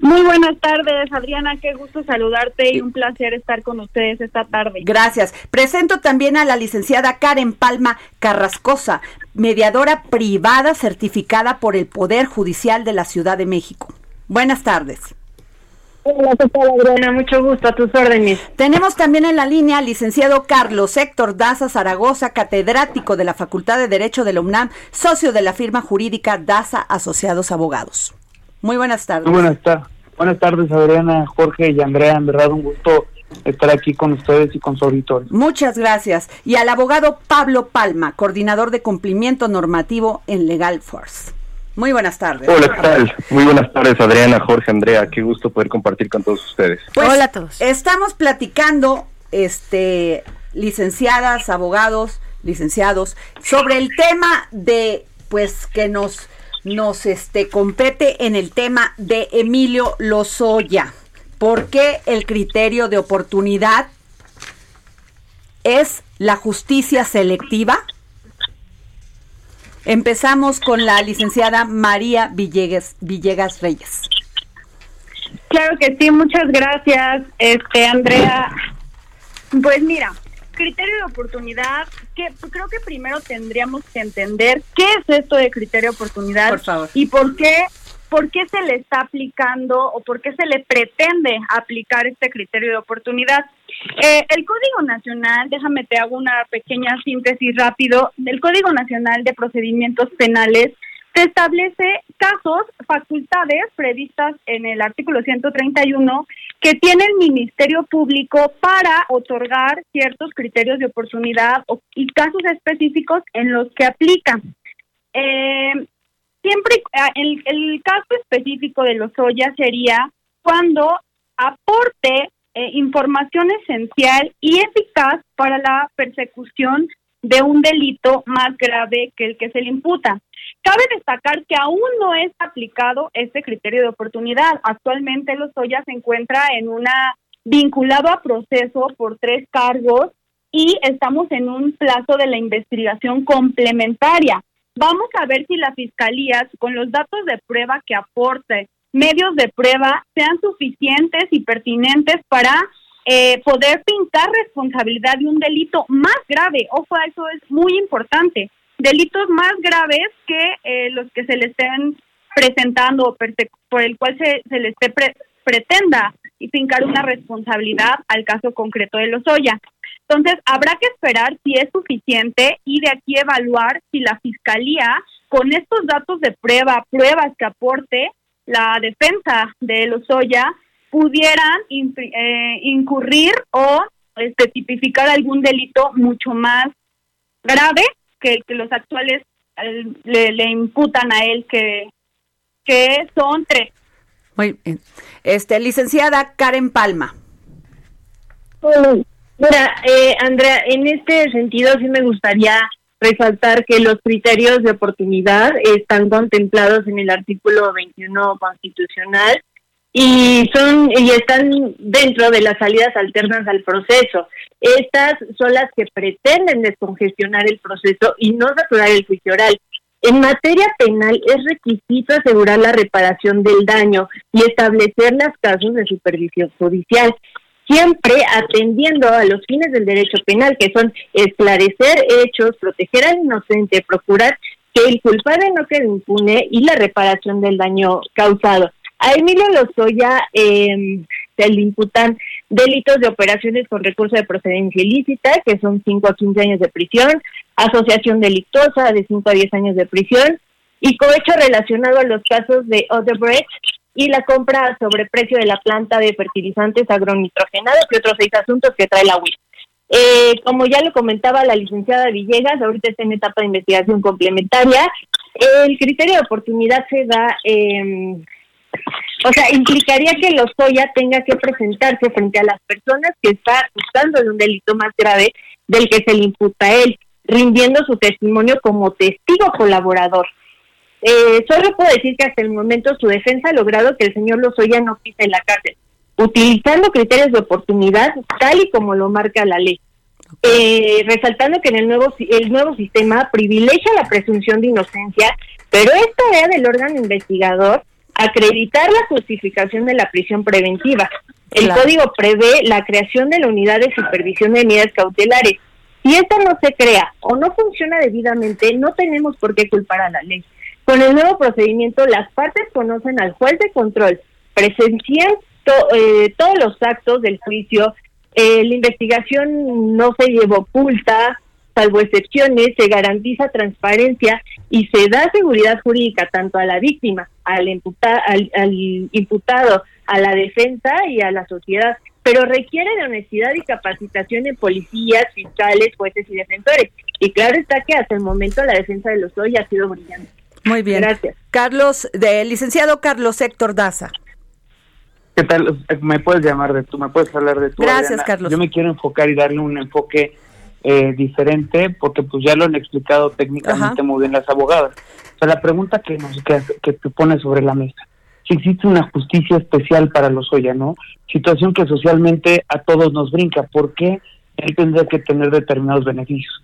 Muy buenas tardes, Adriana. Qué gusto saludarte y un placer estar con ustedes esta tarde. Gracias. Presento también a la licenciada Karen Palma Carrascosa, mediadora privada certificada por el Poder Judicial de la Ciudad de México. Buenas tardes. Hola, ¿qué tal, Adriana? Mucho gusto, a tus órdenes. Tenemos también en la línea al licenciado Carlos Héctor Daza Zaragoza, catedrático de la Facultad de Derecho de la UNAM, socio de la firma jurídica Daza Asociados Abogados. Muy buenas tardes. Muy buenas. Buenas tardes, Adriana, Jorge y Andrea. En verdad, un gusto estar aquí con ustedes y con su auditorio. Muchas gracias. Y al abogado Pablo Palma, coordinador de cumplimiento normativo en Legal Force. Muy buenas tardes. Hola, ¿qué tal? Muy buenas tardes, Adriana, Jorge, Andrea. Qué gusto poder compartir con todos ustedes. Pues, Hola a todos. Estamos platicando, este, licenciadas, abogados, licenciados, sobre el tema de, pues, que nos, nos, este, compete en el tema de Emilio Lozoya. ¿Por qué el criterio de oportunidad es la justicia selectiva? Empezamos con la licenciada María Villegas, Villegas Reyes. Claro que sí, muchas gracias, este Andrea. Pues mira, criterio de oportunidad, que creo que primero tendríamos que entender qué es esto de criterio de oportunidad por favor. y por qué por qué se le está aplicando o por qué se le pretende aplicar este criterio de oportunidad. Eh, el Código Nacional, déjame te hago una pequeña síntesis rápido, del Código Nacional de Procedimientos Penales se establece casos, facultades previstas en el artículo 131 que tiene el Ministerio Público para otorgar ciertos criterios de oportunidad y casos específicos en los que aplica. Eh, siempre ah, el, el caso específico de los Oya sería cuando aporte eh, información esencial y eficaz para la persecución de un delito más grave que el que se le imputa. Cabe destacar que aún no es aplicado este criterio de oportunidad. Actualmente los Lozoya se encuentra en una vinculado a proceso por tres cargos y estamos en un plazo de la investigación complementaria. Vamos a ver si la Fiscalía, con los datos de prueba que aporte, medios de prueba, sean suficientes y pertinentes para eh, poder pintar responsabilidad de un delito más grave. Ojo, eso es muy importante. Delitos más graves que eh, los que se le estén presentando o por el cual se, se le esté pretenda y fincar una responsabilidad al caso concreto de Lozoya. Entonces, habrá que esperar si es suficiente y de aquí evaluar si la Fiscalía, con estos datos de prueba, pruebas que aporte la defensa de Lozoya, pudieran eh, incurrir o este, tipificar algún delito mucho más grave que el que los actuales le, imputan a él, que, que son tres. Muy bien. Este, licenciada Karen Palma. Mira, eh, Andrea, en este sentido sí me gustaría resaltar que los criterios de oportunidad están contemplados en el artículo 21 constitucional y son y están dentro de las salidas alternas al proceso. Estas son las que pretenden descongestionar el proceso y no saturar el juicio oral. En materia penal es requisito asegurar la reparación del daño y establecer las casos de supervisión judicial, siempre atendiendo a los fines del derecho penal, que son esclarecer hechos, proteger al inocente, procurar que el culpable no quede impune y la reparación del daño causado. A Emilio Lozoya eh, se le imputan delitos de operaciones con recurso de procedencia ilícita, que son 5 a 15 años de prisión, asociación delictuosa de 5 a 10 años de prisión y cohecho relacionado a los casos de Odebrecht y la compra a sobreprecio de la planta de fertilizantes agronitrogenados y otros seis asuntos que trae la UIS. Eh, como ya lo comentaba la licenciada Villegas, ahorita está en etapa de investigación complementaria. El criterio de oportunidad se da, eh, o sea, implicaría que Lozoya tenga que presentarse frente a las personas que está acusando de un delito más grave del que se le imputa a él rindiendo su testimonio como testigo colaborador. Eh, solo puedo decir que hasta el momento su defensa ha logrado que el señor Lozoya no pise en la cárcel, utilizando criterios de oportunidad tal y como lo marca la ley. Eh, resaltando que en el nuevo el nuevo sistema privilegia la presunción de inocencia, pero es tarea del órgano investigador acreditar la justificación de la prisión preventiva. El código prevé la creación de la unidad de supervisión de medidas cautelares si esta no se crea o no funciona debidamente, no tenemos por qué culpar a la ley. Con el nuevo procedimiento, las partes conocen al juez de control, presencian eh, todos los actos del juicio, eh, la investigación no se lleva oculta, salvo excepciones, se garantiza transparencia y se da seguridad jurídica tanto a la víctima, al, al imputado, a la defensa y a la sociedad pero requiere de honestidad y capacitación en policías, fiscales, jueces y defensores. Y claro está que hasta el momento la defensa de los hoy ha sido brillante. Muy bien. Gracias. Carlos, de licenciado Carlos Héctor Daza. ¿Qué tal? Me puedes llamar de tú, me puedes hablar de tú. Gracias, Carlos. Yo me quiero enfocar y darle un enfoque eh, diferente porque pues ya lo han explicado técnicamente muy bien las abogadas. O sea, la pregunta que nos que, que te pone sobre la mesa si existe una justicia especial para los Oya, ¿no? Situación que socialmente a todos nos brinca. ¿Por qué él tendría que tener determinados beneficios?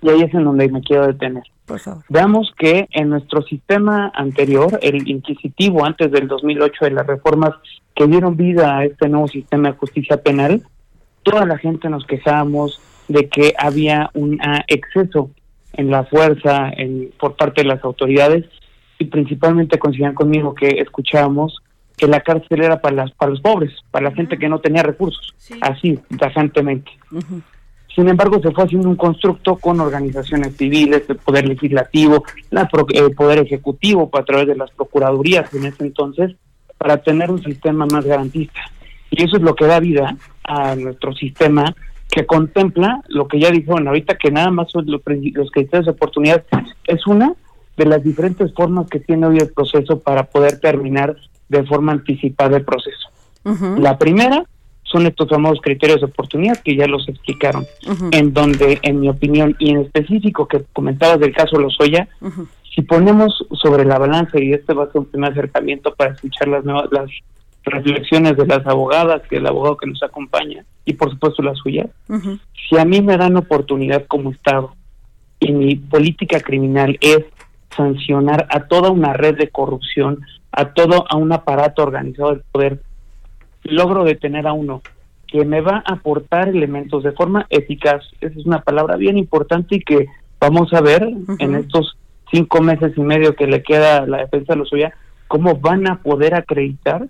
Y ahí es en donde me quiero detener. Por favor. Veamos que en nuestro sistema anterior, el inquisitivo antes del 2008 de las reformas que dieron vida a este nuevo sistema de justicia penal, toda la gente nos quejábamos de que había un exceso en la fuerza en, por parte de las autoridades y principalmente coincidían conmigo que escuchábamos que la cárcel era para las para los pobres, para la gente que no tenía recursos, así, tajantemente. Sin embargo, se fue haciendo un constructo con organizaciones civiles, el Poder Legislativo, la el Poder Ejecutivo, a través de las Procuradurías en ese entonces, para tener un sistema más garantista. Y eso es lo que da vida a nuestro sistema que contempla lo que ya dijeron ahorita, que nada más son los, los criterios de oportunidad. Es una, de las diferentes formas que tiene hoy el proceso para poder terminar de forma anticipada el proceso. La primera son estos famosos criterios de oportunidad que ya los explicaron, en donde, en mi opinión, y en específico que comentabas del caso Lozoya, si ponemos sobre la balanza, y este va a ser un primer acercamiento para escuchar las, nuevas, las reflexiones de las abogadas y el abogado que nos acompaña, y por supuesto la suya, si a mí me dan oportunidad como Estado y mi política criminal es sancionar a toda una red de corrupción, a todo a un aparato organizado del poder, logro detener a uno que me va a aportar elementos de forma eficaz. Esa es una palabra bien importante y que vamos a ver en estos cinco meses y medio que le queda a la defensa de los suya, cómo van a poder acreditar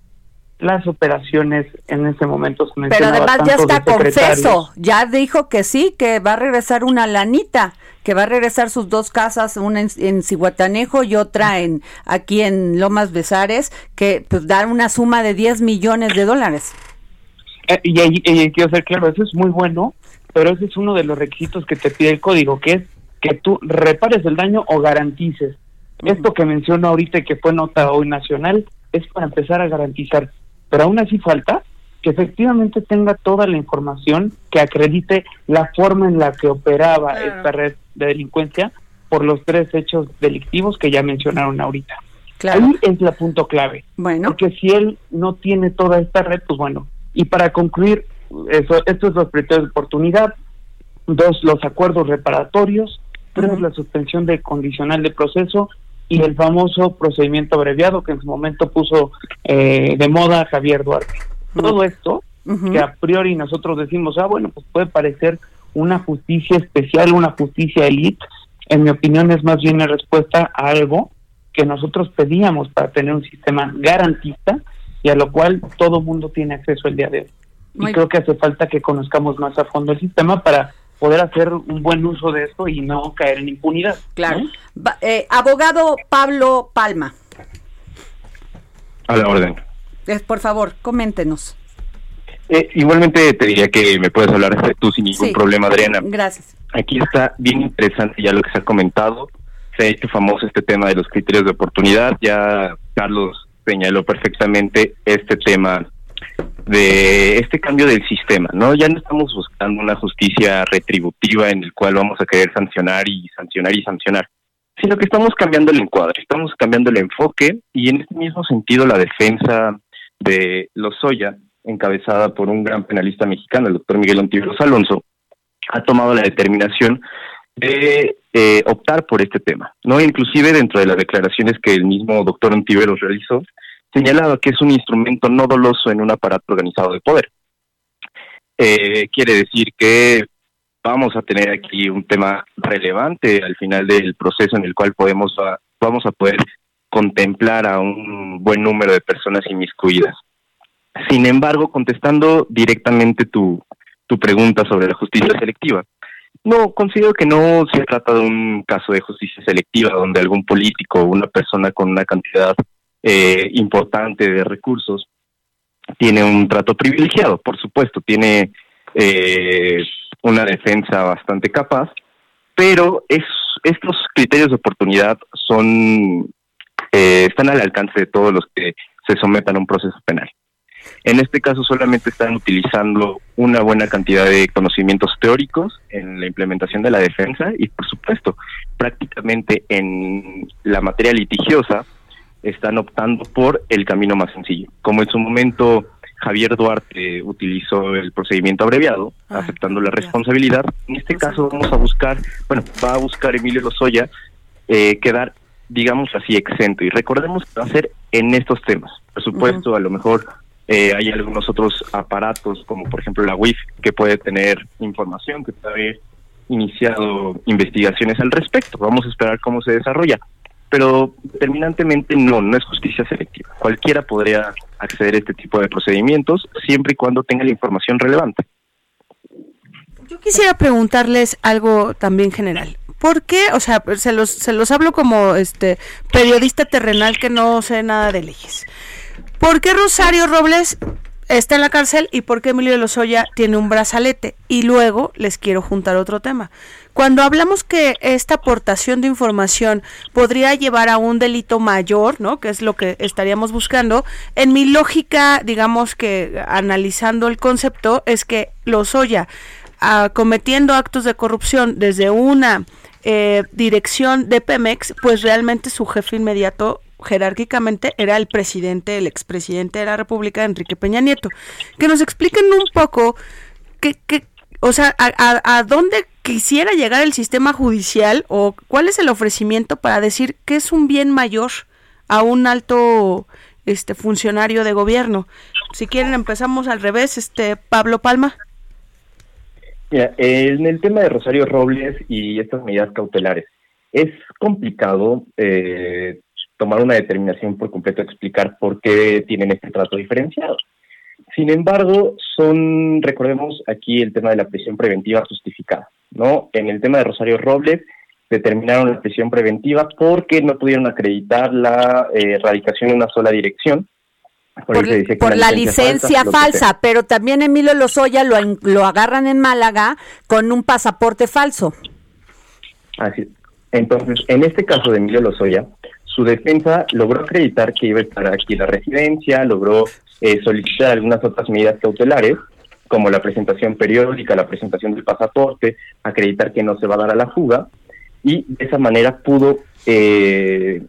las operaciones en ese momento. Pero además ya está confeso, ya dijo que sí, que va a regresar una lanita, que va a regresar sus dos casas, una en, en Cihuatanejo y otra en aquí en Lomas Besares, que pues dar una suma de 10 millones de dólares. Eh, y, y, quiero ser claro, eso es muy bueno, pero ese es uno de los requisitos que te pide el código, que es que tú repares el daño o garantices. Esto que menciono ahorita y que fue nota hoy nacional es para empezar a garantizar pero aún así falta que efectivamente tenga toda la información que acredite la forma en la que operaba esta red de delincuencia por los tres hechos delictivos que ya mencionaron ahorita. Ahí es el punto clave. Bueno. Porque si él no tiene toda esta red, pues bueno. Y para concluir, eso, estos los criterios de oportunidad. Dos, los acuerdos reparatorios. Pero es la suspensión de condicional de proceso y el famoso procedimiento abreviado que en su momento puso eh, de moda Javier Duarte. Todo esto, que a priori nosotros decimos, ah, bueno, pues puede parecer una justicia especial, una justicia elite, en mi opinión es más bien en respuesta a algo que nosotros pedíamos para tener un sistema garantista y a lo cual todo mundo tiene acceso el día de hoy. y creo que hace falta que conozcamos más a fondo el sistema para poder hacer un buen uso de esto y no caer en impunidad. Claro. Eh, abogado Pablo Palma. A la orden. Eh, por favor, coméntenos. Eh, igualmente te diría que me puedes hablar tú sin ningún problema, Adriana. Gracias. Aquí está bien interesante ya lo que se ha comentado. Se ha hecho famoso este tema de los criterios de oportunidad. Ya Carlos señaló perfectamente este tema de este cambio del sistema, ¿no? Ya no estamos buscando una justicia retributiva en el cual vamos a querer sancionar y sancionar y sancionar, sino que estamos cambiando el encuadre, estamos cambiando el enfoque y en este mismo sentido la defensa de Lozoya, encabezada por un gran penalista mexicano, el doctor Miguel Ontiveros Alonso, ha tomado la determinación de eh, optar por este tema, ¿no? Inclusive dentro de las declaraciones que el mismo doctor Ontiveros realizó, señalaba que es un instrumento no doloso en un aparato organizado de poder. Eh, quiere decir que vamos a tener aquí un tema relevante al final del proceso en el cual podemos vamos a poder contemplar a un buen número de personas inmiscuidas. Sin embargo, contestando directamente tu, tu pregunta sobre la justicia selectiva, no, considero que no se trata de un caso de justicia selectiva donde algún político o una persona con una cantidad eh, importante de recursos, tiene un trato privilegiado, por supuesto, tiene eh, una defensa bastante capaz, pero es, estos criterios de oportunidad son eh, están al alcance de todos los que se sometan a un proceso penal. En este caso solamente están utilizando una buena cantidad de conocimientos teóricos en la implementación de la defensa y por supuesto prácticamente en la materia litigiosa están optando por el camino más sencillo. Como en su momento Javier Duarte utilizó el procedimiento abreviado, ah, aceptando la responsabilidad, en este caso vamos a buscar, bueno, va a buscar Emilio Lozoya eh, quedar, digamos así, exento. Y recordemos que va a ser en estos temas. Por supuesto, a lo mejor eh, hay algunos otros aparatos, como por ejemplo la WIF, que puede tener información, que puede haber iniciado investigaciones al respecto. Vamos a esperar cómo se desarrolla pero determinantemente no, no es justicia selectiva. Cualquiera podría acceder a este tipo de procedimientos siempre y cuando tenga la información relevante. Yo quisiera preguntarles algo también general. ¿Por qué? O sea, se los, se los hablo como este periodista terrenal que no sé nada de leyes. ¿Por qué Rosario Robles está en la cárcel y por qué Emilio Lozoya tiene un brazalete? Y luego les quiero juntar otro tema. Cuando hablamos que esta aportación de información podría llevar a un delito mayor, ¿no? Que es lo que estaríamos buscando, en mi lógica, digamos que analizando el concepto, es que Lozoya, ah, cometiendo actos de corrupción desde una eh, dirección de Pemex, pues realmente su jefe inmediato jerárquicamente era el presidente, el expresidente de la República, Enrique Peña Nieto. Que nos expliquen un poco qué, o sea, a, dónde quisiera llegar el sistema judicial o cuál es el ofrecimiento para decir que es un bien mayor a un alto este funcionario de gobierno. Si quieren empezamos al revés, este Pablo Palma. en el tema de Rosario Robles y estas medidas cautelares, es complicado eh, tomar una determinación por completo, explicar por qué tienen este trato diferenciado. Sin embargo, son, recordemos aquí el tema de la prisión preventiva justificada, ¿no? En el tema de Rosario Robles determinaron la prisión preventiva porque no pudieron acreditar la eh, erradicación en una sola dirección. Por, la licencia, falsa, pero también Emilio Lozoya lo, lo agarran en Málaga con un pasaporte falso. Así Entonces, en este caso de Emilio Lozoya, su defensa logró acreditar que iba a estar aquí la residencia, logró eh, solicitar algunas otras medidas cautelares, como la presentación periódica, la presentación del pasaporte, acreditar que no se va a dar a la fuga, y de esa manera pudo eh,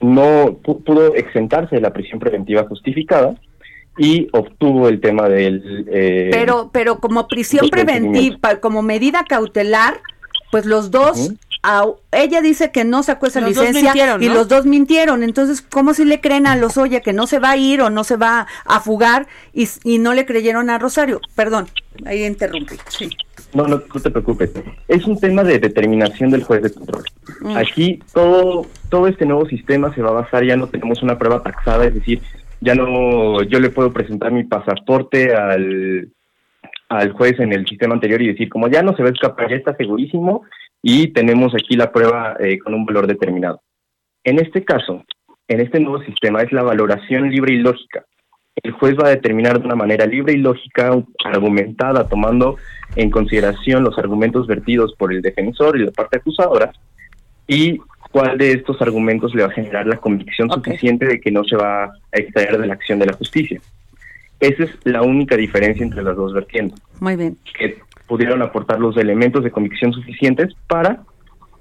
no pudo exentarse de la prisión preventiva justificada y obtuvo el tema del eh, pero pero como prisión preventiva como medida cautelar pues los dos, au- ella dice que no sacó esa Los licencia y ¿no? los dos mintieron. Entonces, ¿cómo si le creen a Lozoya que no se va a ir o no se va a fugar y, y no le creyeron a Rosario? Perdón, ahí interrumpí. Sí. No, no, no te preocupes. Es un tema de determinación del juez de control. Mm. Aquí todo, todo este nuevo sistema se va a basar, ya no tenemos una prueba taxada, es decir, ya no, yo le puedo presentar mi pasaporte al, al juez en el sistema anterior y decir, como ya no se va a escapar, ya está segurísimo y tenemos aquí la prueba eh, con un valor determinado. En este caso, en este nuevo sistema es la valoración libre y lógica. El juez va a determinar de una manera libre y lógica, argumentada, tomando en consideración los argumentos vertidos por el defensor y la parte acusadora, y cuál de estos argumentos le va a generar la convicción suficiente de que no se va a extraer de la acción de la justicia. Esa es la única diferencia entre las dos vertientes, Muy bien. que pudieron aportar los elementos de convicción suficientes para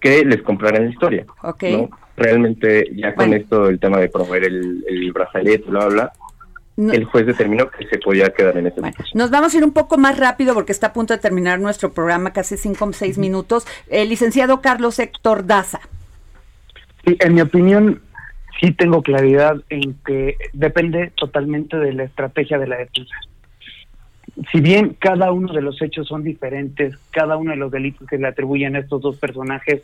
que les compraran la historia. Ok. ¿no? Realmente ya con Bueno. esto el tema de promover el, el brazalete, bla, bla, No- el juez determinó que se podía quedar en ese Nos vamos a ir un poco más rápido porque está a punto de terminar nuestro programa, casi cinco o seis minutos. El licenciado Carlos Héctor Daza. Sí, en mi opinión, sí tengo claridad en que depende totalmente de la estrategia de la defensa. Si bien cada uno de los hechos son diferentes, cada uno de los delitos que le atribuyen a estos dos personajes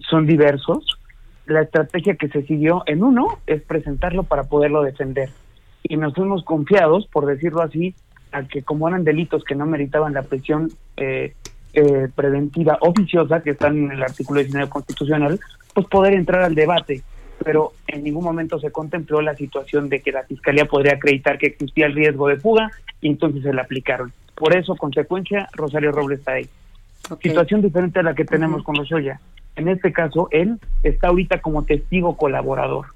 son diversos, la estrategia que se siguió en uno es presentarlo para poderlo defender. Y nos fuimos confiados, por decirlo así, a que como eran delitos que no meritaban la prisión eh, eh, preventiva oficiosa, que están en el artículo 19 constitucional, pues poder entrar al debate. Pero en ningún momento se contempló la situación de que la Fiscalía podría acreditar que existía el riesgo de fuga y entonces se le aplicaron. Por eso, consecuencia, Rosario Robles está ahí. Situación diferente a la que tenemos con Lozoya. En este caso, él está ahorita como testigo colaborador.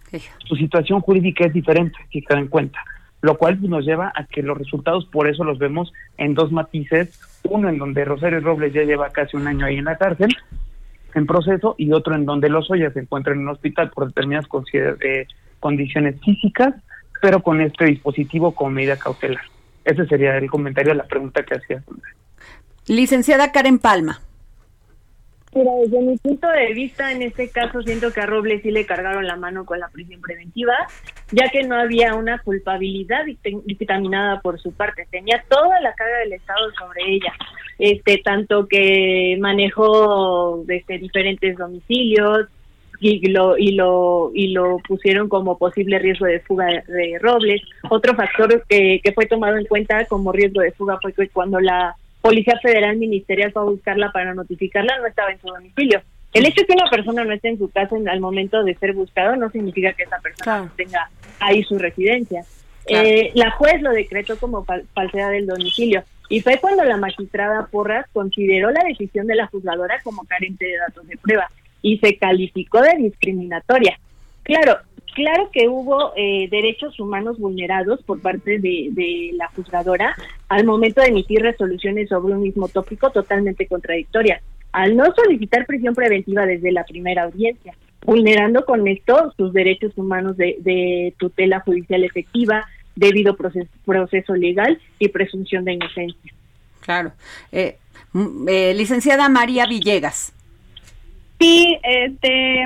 Su situación jurídica es diferente, si se dan cuenta. Lo cual nos lleva a que los resultados, por eso los vemos en dos matices. Uno en donde Rosario Robles ya lleva casi un año ahí en la cárcel, en proceso, y otro en donde Lozoya se encuentra en un hospital por determinadas eh, condiciones físicas, pero con este dispositivo como medida cautelar. Ese sería el comentario a la pregunta que hacía. Licenciada Karen Palma. Mira, desde mi punto de vista, en este caso siento que a Robles sí le cargaron la mano con la prisión preventiva, ya que no había una culpabilidad dicta- dictaminada por su parte. Tenía toda la carga del Estado sobre ella, este tanto que manejó desde diferentes domicilios y lo y lo y lo pusieron como posible riesgo de fuga de Robles. Otro factor que, que fue tomado en cuenta como riesgo de fuga fue que cuando la Policía Federal Ministerial fue a buscarla para notificarla, no estaba en su domicilio. El hecho de que una persona no esté en su casa en- al momento de ser buscado no significa que esa persona no tenga ahí su residencia. Claro. Eh, la juez lo decretó como fal- falsedad del domicilio y fue cuando la magistrada Porras consideró la decisión de la juzgadora como carente de datos de prueba y se calificó de discriminatoria. Claro, claro que hubo eh, derechos humanos vulnerados por parte de, de la juzgadora al momento de emitir resoluciones sobre un mismo tópico totalmente contradictorias, al no solicitar prisión preventiva desde la primera audiencia, vulnerando con esto sus derechos humanos de, de tutela judicial efectiva, debido proceso, proceso legal y presunción de inocencia. Claro. Eh, mm, eh, licenciada María Villegas. Sí, este,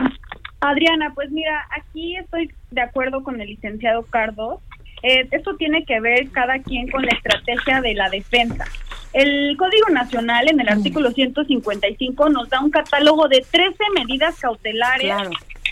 Adriana, pues mira, aquí estoy de acuerdo con el licenciado Cardos. Eh, esto tiene que ver cada quien con la estrategia de la defensa. El Código Nacional en el artículo 155 nos da un catálogo de 13 medidas cautelares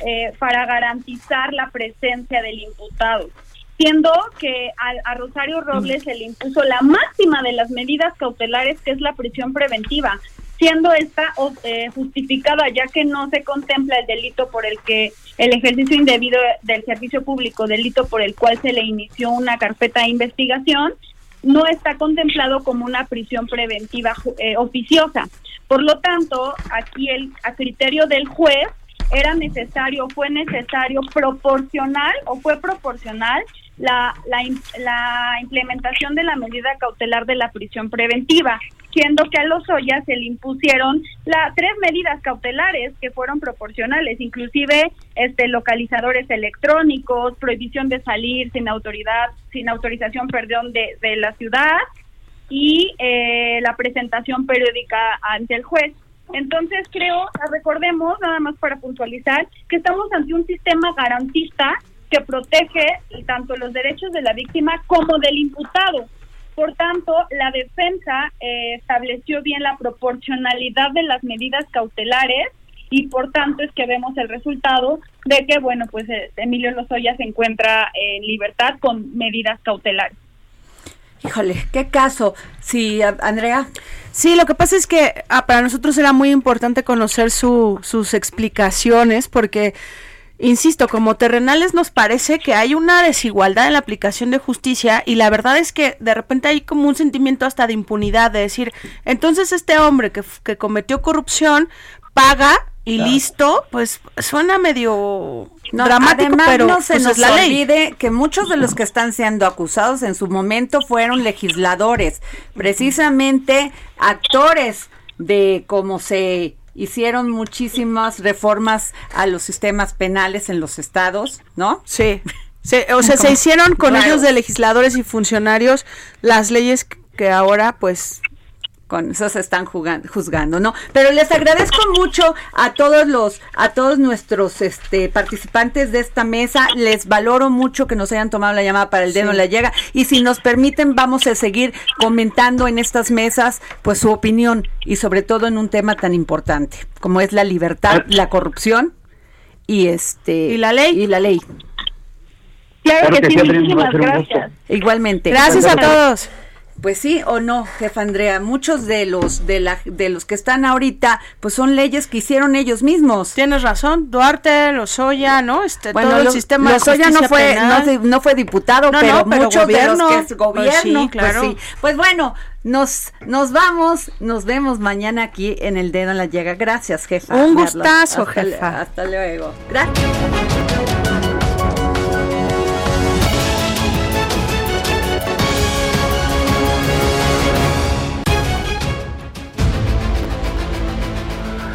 eh, para garantizar la presencia del imputado, siendo que a, a Rosario Robles se le impuso la máxima de las medidas cautelares, que es la prisión preventiva, siendo esta eh, justificada ya que no se contempla el delito por el que el ejercicio indebido del servicio público, delito por el cual se le inició una carpeta de investigación, no está contemplado como una prisión preventiva eh, oficiosa. Por lo tanto, aquí el a criterio del juez era necesario, fue necesario proporcional o fue proporcional la, la, la implementación de la medida cautelar de la prisión preventiva, siendo que a los Ollas se le impusieron la, tres medidas cautelares que fueron proporcionales, inclusive este localizadores electrónicos, prohibición de salir sin autoridad, sin autorización, perdón, de, de la ciudad y eh, la presentación periódica ante el juez. Entonces creo, recordemos, nada más para puntualizar, que estamos ante un sistema garantista que protege tanto los derechos de la víctima como del imputado. Por tanto, la defensa eh, estableció bien la proporcionalidad de las medidas cautelares y por tanto es que vemos el resultado de que, bueno, pues eh, Emilio Lozoya se encuentra en libertad con medidas cautelares. Híjole, qué caso. Sí, Andrea. Sí, lo que pasa es que ah, para nosotros era muy importante conocer su, sus explicaciones porque Insisto, como terrenales nos parece que hay una desigualdad en la aplicación de justicia y la verdad es que de repente hay como un sentimiento hasta de impunidad, de decir, entonces este hombre que, que cometió corrupción paga y listo, pues suena medio dramático, pero no se pues, nos es la ley. olvide que muchos de los que están siendo acusados en su momento fueron legisladores, precisamente actores de cómo se hicieron muchísimas reformas a los sistemas penales en los estados, ¿no? Sí. Se- o sea, se hicieron con Claro. ellos de legisladores y funcionarios las leyes que ahora pues con eso se están jugando, juzgando, ¿no? Pero les agradezco mucho a todos los, a todos nuestros este participantes de esta mesa. Les valoro mucho que nos hayan tomado la llamada para el dedo Sí. en la llega. Y si nos permiten, vamos a seguir comentando en estas mesas, pues su opinión, y sobre todo en un tema tan importante, como es la libertad, la corrupción y este ¿Y la ley? Y la ley. Claro, Claro que sí, muchísimas gracias. Igualmente. gracias a todos. Pues sí o no, jefa Andrea, muchos de los de la de los que están ahorita, pues son leyes que hicieron ellos mismos. Tienes razón, Duarte, Lozoya, ¿no? Este, Bueno, todo el lo- sistema de Lozoya no fue no, fue diputado, No, pero no, pero muchos gobierno. de los que es Pues gobierno, sí, pues claro. sí. Pues bueno, nos nos vamos, nos vemos mañana aquí en el dedo en la llaga. Gracias, jefa. Un gustazo, Hasta le- jefa. Hasta luego. Gracias.